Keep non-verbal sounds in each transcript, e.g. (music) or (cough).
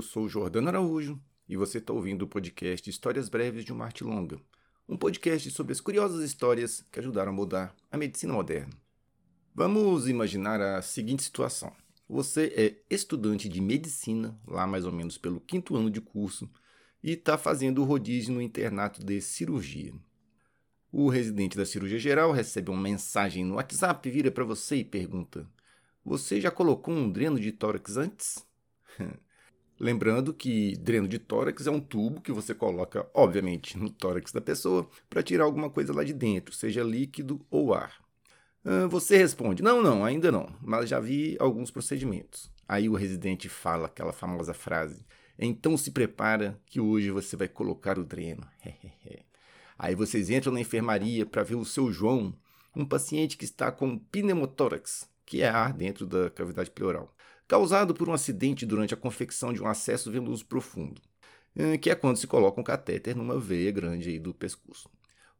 eu sou Jordano Araújo e você está ouvindo o podcast Histórias Breves de uma Arte Longa, um podcast sobre as curiosas histórias que ajudaram a mudar a medicina moderna. Vamos imaginar a seguinte situação. Você é estudante de medicina, lá mais ou menos pelo quinto ano de curso, e está fazendo o rodízio no internato de cirurgia. O residente da cirurgia geral recebe uma mensagem no WhatsApp, vira para você e pergunta: Você já colocou um dreno de tórax antes? (laughs) Lembrando que dreno de tórax é um tubo que você coloca, obviamente, no tórax da pessoa para tirar alguma coisa lá de dentro, seja líquido ou ar. Você responde: Não, não, ainda não, mas já vi alguns procedimentos. Aí o residente fala aquela famosa frase: Então se prepara que hoje você vai colocar o dreno. (laughs) Aí vocês entram na enfermaria para ver o seu João, um paciente que está com pneumotórax, que é ar dentro da cavidade pleural causado por um acidente durante a confecção de um acesso venoso profundo, eh, que é quando se coloca um catéter numa veia grande do pescoço.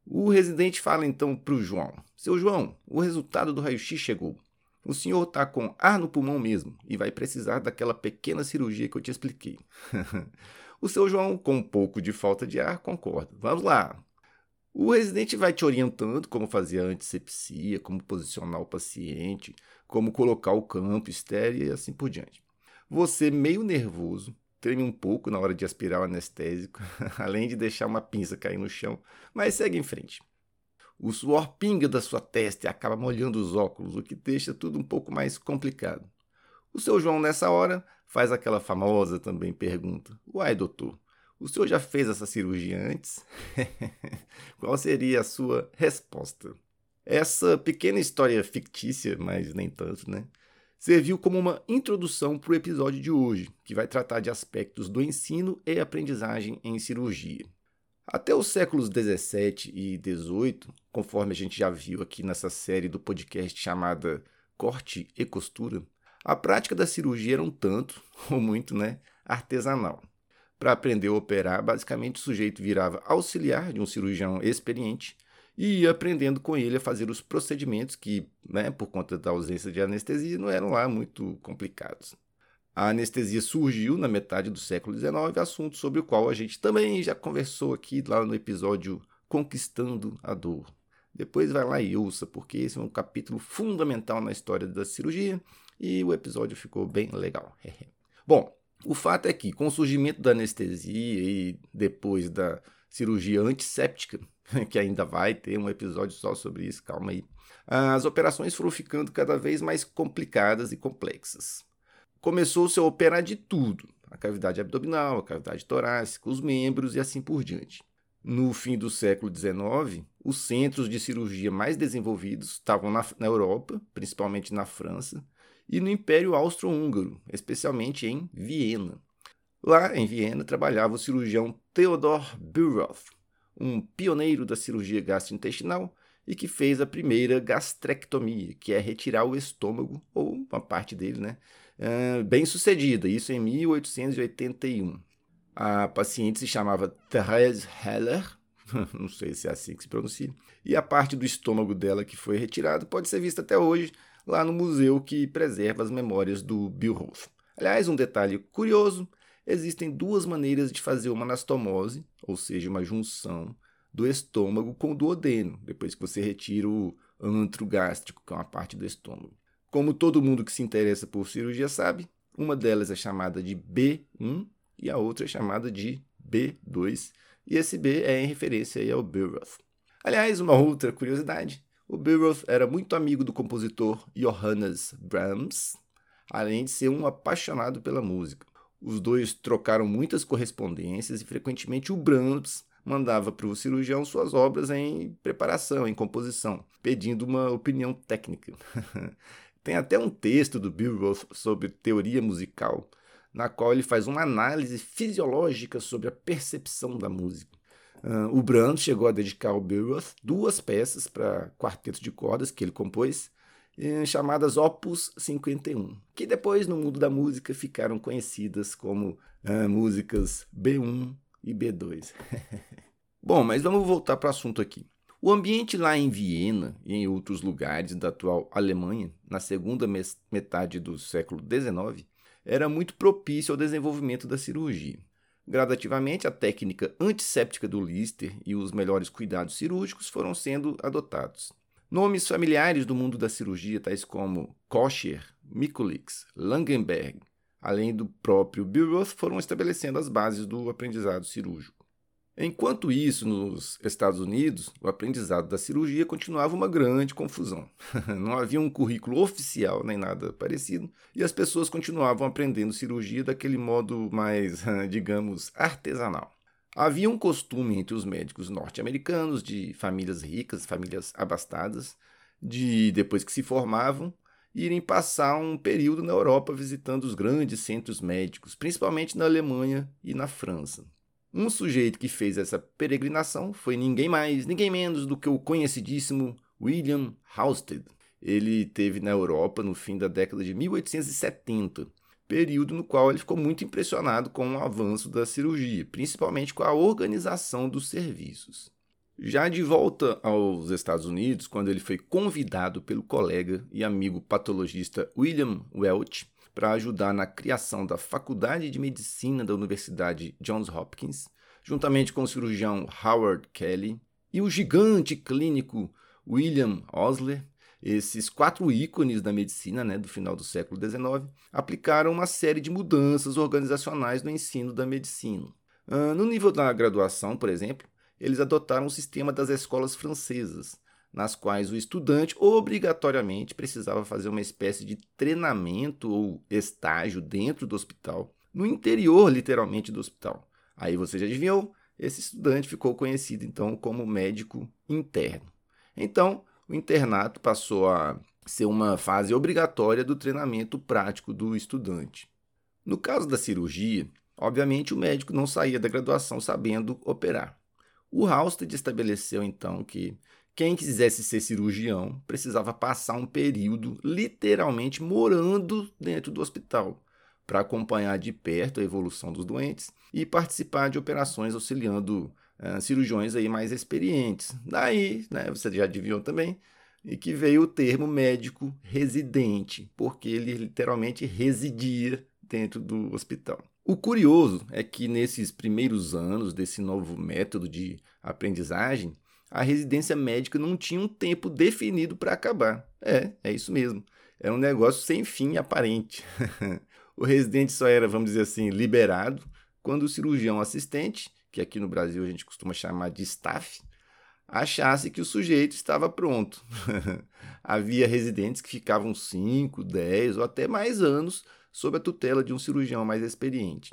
O residente fala então para o João: Seu João, o resultado do raio-x chegou. O senhor está com ar no pulmão mesmo e vai precisar daquela pequena cirurgia que eu te expliquei. (laughs) o seu João, com um pouco de falta de ar, concorda. Vamos lá. O residente vai te orientando como fazer a antisepsia, como posicionar o paciente, como colocar o campo estéreo e assim por diante. Você, meio nervoso, treme um pouco na hora de aspirar o anestésico, (laughs) além de deixar uma pinça cair no chão, mas segue em frente. O suor pinga da sua testa e acaba molhando os óculos, o que deixa tudo um pouco mais complicado. O seu João, nessa hora, faz aquela famosa também pergunta: Uai, doutor, o senhor já fez essa cirurgia antes? (laughs) Qual seria a sua resposta? Essa pequena história fictícia, mas nem tanto, né? Serviu como uma introdução para o episódio de hoje, que vai tratar de aspectos do ensino e aprendizagem em cirurgia. Até os séculos 17 e 18, conforme a gente já viu aqui nessa série do podcast chamada Corte e Costura, a prática da cirurgia era um tanto, (laughs) ou muito, né, artesanal. Para aprender a operar, basicamente o sujeito virava auxiliar de um cirurgião experiente e ia aprendendo com ele a fazer os procedimentos que, né, por conta da ausência de anestesia, não eram lá muito complicados. A anestesia surgiu na metade do século XIX, assunto sobre o qual a gente também já conversou aqui lá no episódio Conquistando a Dor. Depois vai lá e ouça, porque esse é um capítulo fundamental na história da cirurgia e o episódio ficou bem legal. (laughs) Bom, o fato é que com o surgimento da anestesia e depois da cirurgia antisséptica, (laughs) que ainda vai ter um episódio só sobre isso, calma aí. As operações foram ficando cada vez mais complicadas e complexas. Começou-se a operar de tudo: a cavidade abdominal, a cavidade torácica, os membros e assim por diante. No fim do século XIX, os centros de cirurgia mais desenvolvidos estavam na, na Europa, principalmente na França, e no Império Austro-Húngaro, especialmente em Viena. Lá em Viena trabalhava o cirurgião Theodor Bürow, um pioneiro da cirurgia gastrointestinal e que fez a primeira gastrectomia, que é retirar o estômago, ou uma parte dele, né? Uh, bem sucedida, isso em 1881. A paciente se chamava Therese Heller, (laughs) não sei se é assim que se pronuncia, e a parte do estômago dela que foi retirada pode ser vista até hoje lá no museu que preserva as memórias do Billhoff. Aliás, um detalhe curioso existem duas maneiras de fazer uma anastomose, ou seja, uma junção do estômago com o duodeno, depois que você retira o antro gástrico, que é uma parte do estômago. Como todo mundo que se interessa por cirurgia sabe, uma delas é chamada de B1 e a outra é chamada de B2, e esse B é em referência ao Beowulf. Aliás, uma outra curiosidade, o Beowulf era muito amigo do compositor Johannes Brahms, além de ser um apaixonado pela música. Os dois trocaram muitas correspondências e frequentemente o Brahms mandava para o cirurgião suas obras em preparação, em composição, pedindo uma opinião técnica. (laughs) Tem até um texto do Beowulf sobre teoria musical, na qual ele faz uma análise fisiológica sobre a percepção da música. Uh, o Brahms chegou a dedicar ao Beowulf duas peças para quarteto de cordas que ele compôs, eh, chamadas Opus 51, que depois no mundo da música ficaram conhecidas como uh, músicas B1 e B2. (laughs) Bom, mas vamos voltar para o assunto aqui. O ambiente lá em Viena e em outros lugares da atual Alemanha, na segunda metade do século XIX, era muito propício ao desenvolvimento da cirurgia. Gradativamente, a técnica antisséptica do Lister e os melhores cuidados cirúrgicos foram sendo adotados. Nomes familiares do mundo da cirurgia, tais como Kosher, Mikulicz, Langenberg, além do próprio Billroth, foram estabelecendo as bases do aprendizado cirúrgico. Enquanto isso, nos Estados Unidos, o aprendizado da cirurgia continuava uma grande confusão. (laughs) Não havia um currículo oficial nem nada parecido, e as pessoas continuavam aprendendo cirurgia daquele modo mais, (laughs) digamos, artesanal. Havia um costume entre os médicos norte-americanos, de famílias ricas, famílias abastadas, de, depois que se formavam, irem passar um período na Europa visitando os grandes centros médicos, principalmente na Alemanha e na França. Um sujeito que fez essa peregrinação foi ninguém mais, ninguém menos do que o conhecidíssimo William Halsted. Ele teve na Europa no fim da década de 1870 período no qual ele ficou muito impressionado com o avanço da cirurgia, principalmente com a organização dos serviços. Já de volta aos Estados Unidos, quando ele foi convidado pelo colega e amigo patologista William Welch para ajudar na criação da Faculdade de Medicina da Universidade Johns Hopkins, juntamente com o cirurgião Howard Kelly e o gigante clínico William Osler, esses quatro ícones da medicina né, do final do século XIX aplicaram uma série de mudanças organizacionais no ensino da medicina. Uh, no nível da graduação, por exemplo, eles adotaram o sistema das escolas francesas, nas quais o estudante obrigatoriamente precisava fazer uma espécie de treinamento ou estágio dentro do hospital, no interior, literalmente, do hospital. Aí você já adivinhou? Esse estudante ficou conhecido então como médico interno. Então, o internato passou a ser uma fase obrigatória do treinamento prático do estudante. No caso da cirurgia, obviamente o médico não saía da graduação sabendo operar. O Halsted estabeleceu então que quem quisesse ser cirurgião precisava passar um período literalmente morando dentro do hospital para acompanhar de perto a evolução dos doentes e participar de operações auxiliando uh, cirurgiões aí mais experientes. Daí, né, você já adivinhou também, e que veio o termo médico residente, porque ele literalmente residia dentro do hospital. O curioso é que nesses primeiros anos desse novo método de aprendizagem, a residência médica não tinha um tempo definido para acabar. É, é isso mesmo. Era um negócio sem fim aparente. (laughs) o residente só era, vamos dizer assim, liberado quando o cirurgião assistente que aqui no Brasil a gente costuma chamar de staff, achasse que o sujeito estava pronto. (laughs) Havia residentes que ficavam 5, 10 ou até mais anos sob a tutela de um cirurgião mais experiente.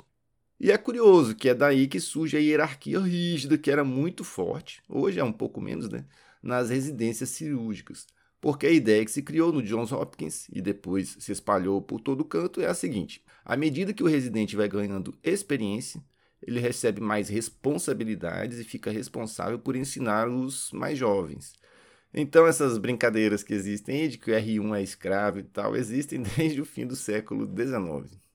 E é curioso que é daí que surge a hierarquia rígida, que era muito forte, hoje é um pouco menos, né, nas residências cirúrgicas. Porque a ideia que se criou no Johns Hopkins e depois se espalhou por todo canto é a seguinte: à medida que o residente vai ganhando experiência, ele recebe mais responsabilidades e fica responsável por ensinar os mais jovens. Então, essas brincadeiras que existem de que o R1 é escravo e tal, existem (laughs) desde o fim do século XIX.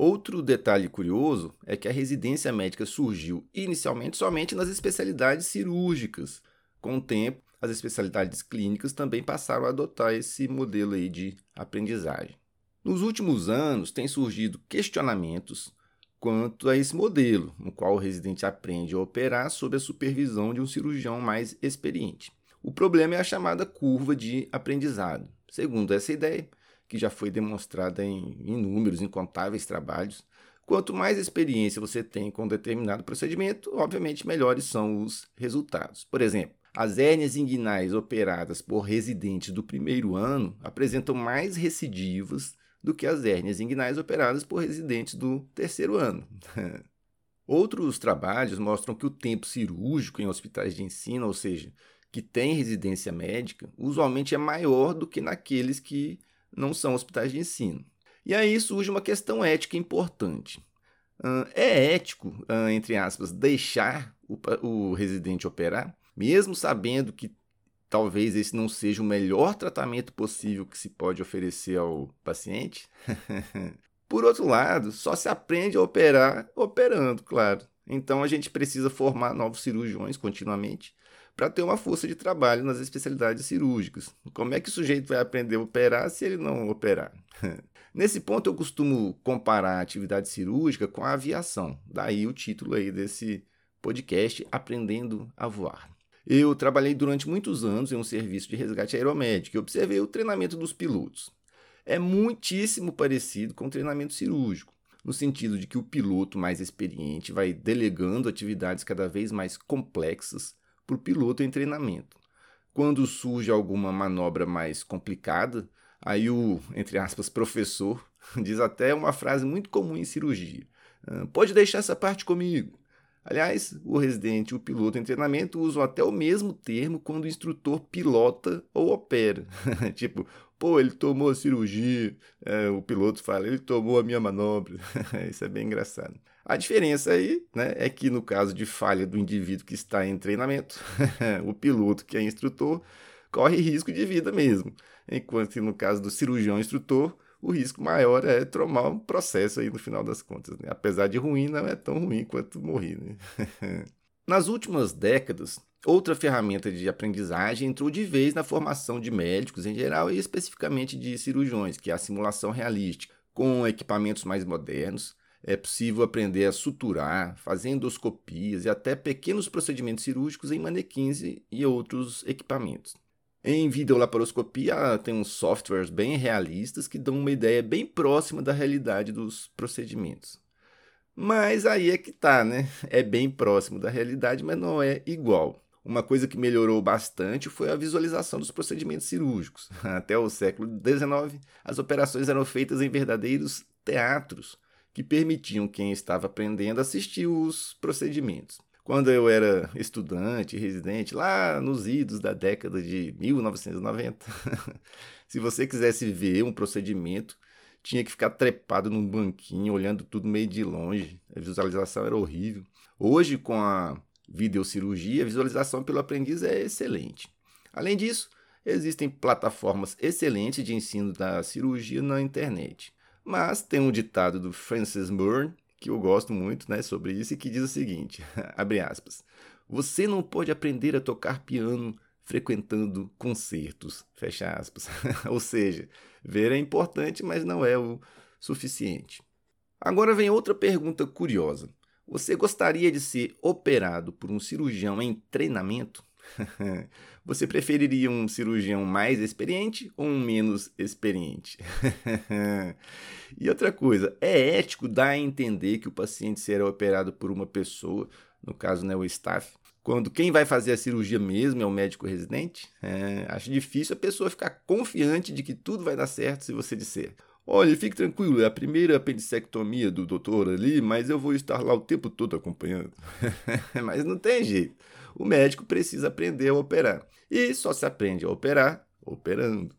Outro detalhe curioso é que a residência médica surgiu inicialmente somente nas especialidades cirúrgicas. Com o tempo, as especialidades clínicas também passaram a adotar esse modelo aí de aprendizagem. Nos últimos anos, têm surgido questionamentos quanto a esse modelo, no qual o residente aprende a operar sob a supervisão de um cirurgião mais experiente. O problema é a chamada curva de aprendizado. Segundo essa ideia, que já foi demonstrada em inúmeros, incontáveis trabalhos, quanto mais experiência você tem com um determinado procedimento, obviamente melhores são os resultados. Por exemplo, as hérnias inguinais operadas por residentes do primeiro ano apresentam mais recidivas do que as hérnias inguinais operadas por residentes do terceiro ano. (laughs) Outros trabalhos mostram que o tempo cirúrgico em hospitais de ensino, ou seja, que têm residência médica, usualmente é maior do que naqueles que não são hospitais de ensino. E aí surge uma questão ética importante. É ético, entre aspas, deixar o residente operar, mesmo sabendo que talvez esse não seja o melhor tratamento possível que se pode oferecer ao paciente. (laughs) Por outro lado, só se aprende a operar operando, claro. Então a gente precisa formar novos cirurgiões continuamente para ter uma força de trabalho nas especialidades cirúrgicas. Como é que o sujeito vai aprender a operar se ele não operar? (laughs) Nesse ponto eu costumo comparar a atividade cirúrgica com a aviação. Daí o título aí desse podcast Aprendendo a Voar. Eu trabalhei durante muitos anos em um serviço de resgate aeromédico e observei o treinamento dos pilotos. É muitíssimo parecido com o treinamento cirúrgico, no sentido de que o piloto mais experiente vai delegando atividades cada vez mais complexas para o piloto em treinamento. Quando surge alguma manobra mais complicada, aí o, entre aspas, professor (laughs) diz até uma frase muito comum em cirurgia: ah, pode deixar essa parte comigo. Aliás, o residente e o piloto em treinamento usam até o mesmo termo quando o instrutor pilota ou opera. (laughs) tipo, pô, ele tomou a cirurgia, é, o piloto fala, ele tomou a minha manobra. (laughs) Isso é bem engraçado. A diferença aí né, é que no caso de falha do indivíduo que está em treinamento, (laughs) o piloto que é instrutor corre risco de vida mesmo, enquanto que no caso do cirurgião instrutor, o risco maior é tomar um processo aí no final das contas. Né? Apesar de ruim, não é tão ruim quanto morrer. Né? (laughs) Nas últimas décadas, outra ferramenta de aprendizagem entrou de vez na formação de médicos em geral e especificamente de cirurgiões, que é a simulação realística. Com equipamentos mais modernos, é possível aprender a suturar, fazer endoscopias e até pequenos procedimentos cirúrgicos em manequins e outros equipamentos. Em videolaparoscopia, tem uns softwares bem realistas que dão uma ideia bem próxima da realidade dos procedimentos. Mas aí é que tá, né? É bem próximo da realidade, mas não é igual. Uma coisa que melhorou bastante foi a visualização dos procedimentos cirúrgicos. (laughs) Até o século XIX, as operações eram feitas em verdadeiros teatros, que permitiam quem estava aprendendo assistir os procedimentos. Quando eu era estudante, residente, lá nos idos da década de 1990, (laughs) se você quisesse ver um procedimento, tinha que ficar trepado num banquinho, olhando tudo meio de longe. A visualização era horrível. Hoje, com a videocirurgia, visualização pelo aprendiz é excelente. Além disso, existem plataformas excelentes de ensino da cirurgia na internet. Mas tem um ditado do Francis Moore, que eu gosto muito, né, sobre isso, e que diz o seguinte, (laughs) abre aspas, você não pode aprender a tocar piano frequentando concertos, fecha aspas. (laughs) Ou seja, ver é importante, mas não é o suficiente. Agora vem outra pergunta curiosa. Você gostaria de ser operado por um cirurgião em treinamento? (laughs) Você preferiria um cirurgião mais experiente ou um menos experiente? (laughs) e outra coisa, é ético dar a entender que o paciente será operado por uma pessoa, no caso, né, o staff, quando quem vai fazer a cirurgia mesmo é o médico residente? É, acho difícil a pessoa ficar confiante de que tudo vai dar certo se você disser: Olha, fique tranquilo, é a primeira apendicectomia do doutor ali, mas eu vou estar lá o tempo todo acompanhando. (laughs) mas não tem jeito o médico precisa aprender a operar. E só se aprende a operar operando.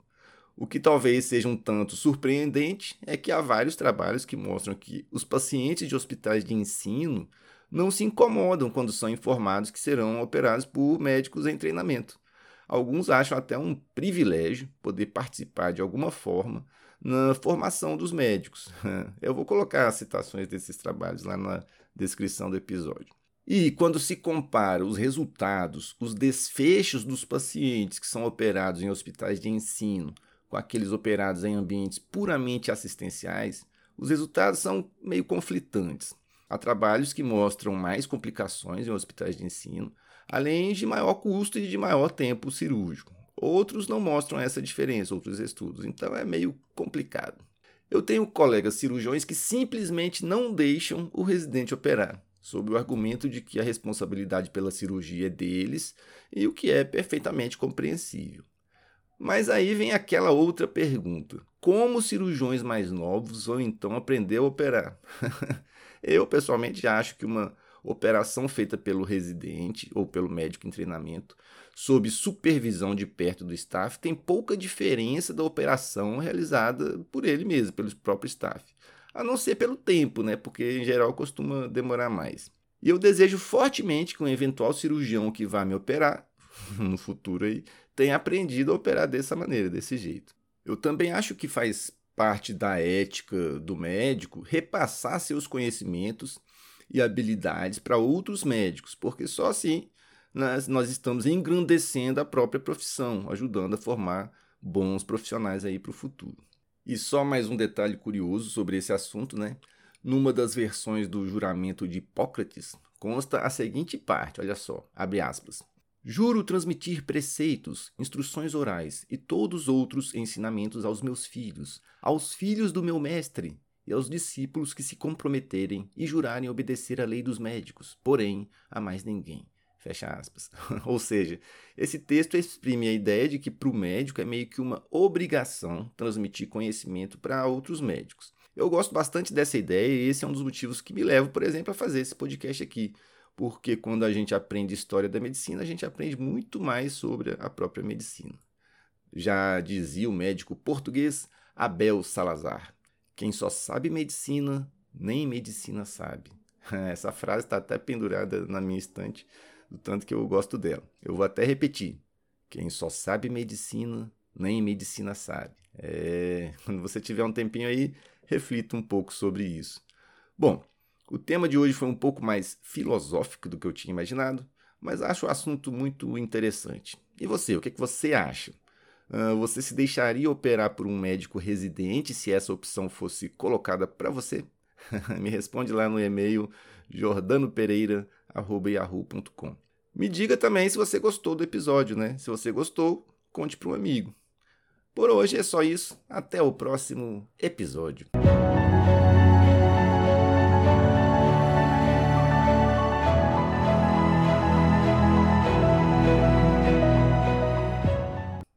O que talvez seja um tanto surpreendente é que há vários trabalhos que mostram que os pacientes de hospitais de ensino não se incomodam quando são informados que serão operados por médicos em treinamento. Alguns acham até um privilégio poder participar de alguma forma na formação dos médicos. (laughs) Eu vou colocar as citações desses trabalhos lá na descrição do episódio. E quando se compara os resultados, os desfechos dos pacientes que são operados em hospitais de ensino com aqueles operados em ambientes puramente assistenciais, os resultados são meio conflitantes. Há trabalhos que mostram mais complicações em hospitais de ensino, além de maior custo e de maior tempo cirúrgico. Outros não mostram essa diferença, outros estudos, então é meio complicado. Eu tenho colegas cirurgiões que simplesmente não deixam o residente operar sob o argumento de que a responsabilidade pela cirurgia é deles e o que é perfeitamente compreensível. Mas aí vem aquela outra pergunta: como cirurgiões mais novos vão então aprender a operar? (laughs) Eu pessoalmente acho que uma operação feita pelo residente ou pelo médico em treinamento, sob supervisão de perto do staff, tem pouca diferença da operação realizada por ele mesmo, pelo próprio staff a não ser pelo tempo, né? Porque em geral costuma demorar mais. E eu desejo fortemente que um eventual cirurgião que vá me operar (laughs) no futuro aí tenha aprendido a operar dessa maneira, desse jeito. Eu também acho que faz parte da ética do médico repassar seus conhecimentos e habilidades para outros médicos, porque só assim nós, nós estamos engrandecendo a própria profissão, ajudando a formar bons profissionais aí para o futuro. E só mais um detalhe curioso sobre esse assunto, né? Numa das versões do juramento de Hipócrates, consta a seguinte parte, olha só, abre aspas. Juro transmitir preceitos, instruções orais e todos outros ensinamentos aos meus filhos, aos filhos do meu mestre e aos discípulos que se comprometerem e jurarem obedecer à lei dos médicos, porém a mais ninguém. Fecha aspas. (laughs) Ou seja, esse texto exprime a ideia de que para o médico é meio que uma obrigação transmitir conhecimento para outros médicos. Eu gosto bastante dessa ideia e esse é um dos motivos que me levam, por exemplo, a fazer esse podcast aqui. Porque quando a gente aprende história da medicina, a gente aprende muito mais sobre a própria medicina. Já dizia o médico português Abel Salazar: Quem só sabe medicina, nem medicina sabe. (laughs) Essa frase está até pendurada na minha estante, do tanto que eu gosto dela. Eu vou até repetir: Quem só sabe medicina, nem medicina sabe. É... (laughs) Quando você tiver um tempinho aí, reflita um pouco sobre isso. Bom, o tema de hoje foi um pouco mais filosófico do que eu tinha imaginado, mas acho o assunto muito interessante. E você, o que, é que você acha? Uh, você se deixaria operar por um médico residente se essa opção fosse colocada para você? (laughs) Me responde lá no e-mail jordanopereira.yahoo.com. Me diga também se você gostou do episódio, né? Se você gostou, conte para um amigo. Por hoje é só isso. Até o próximo episódio.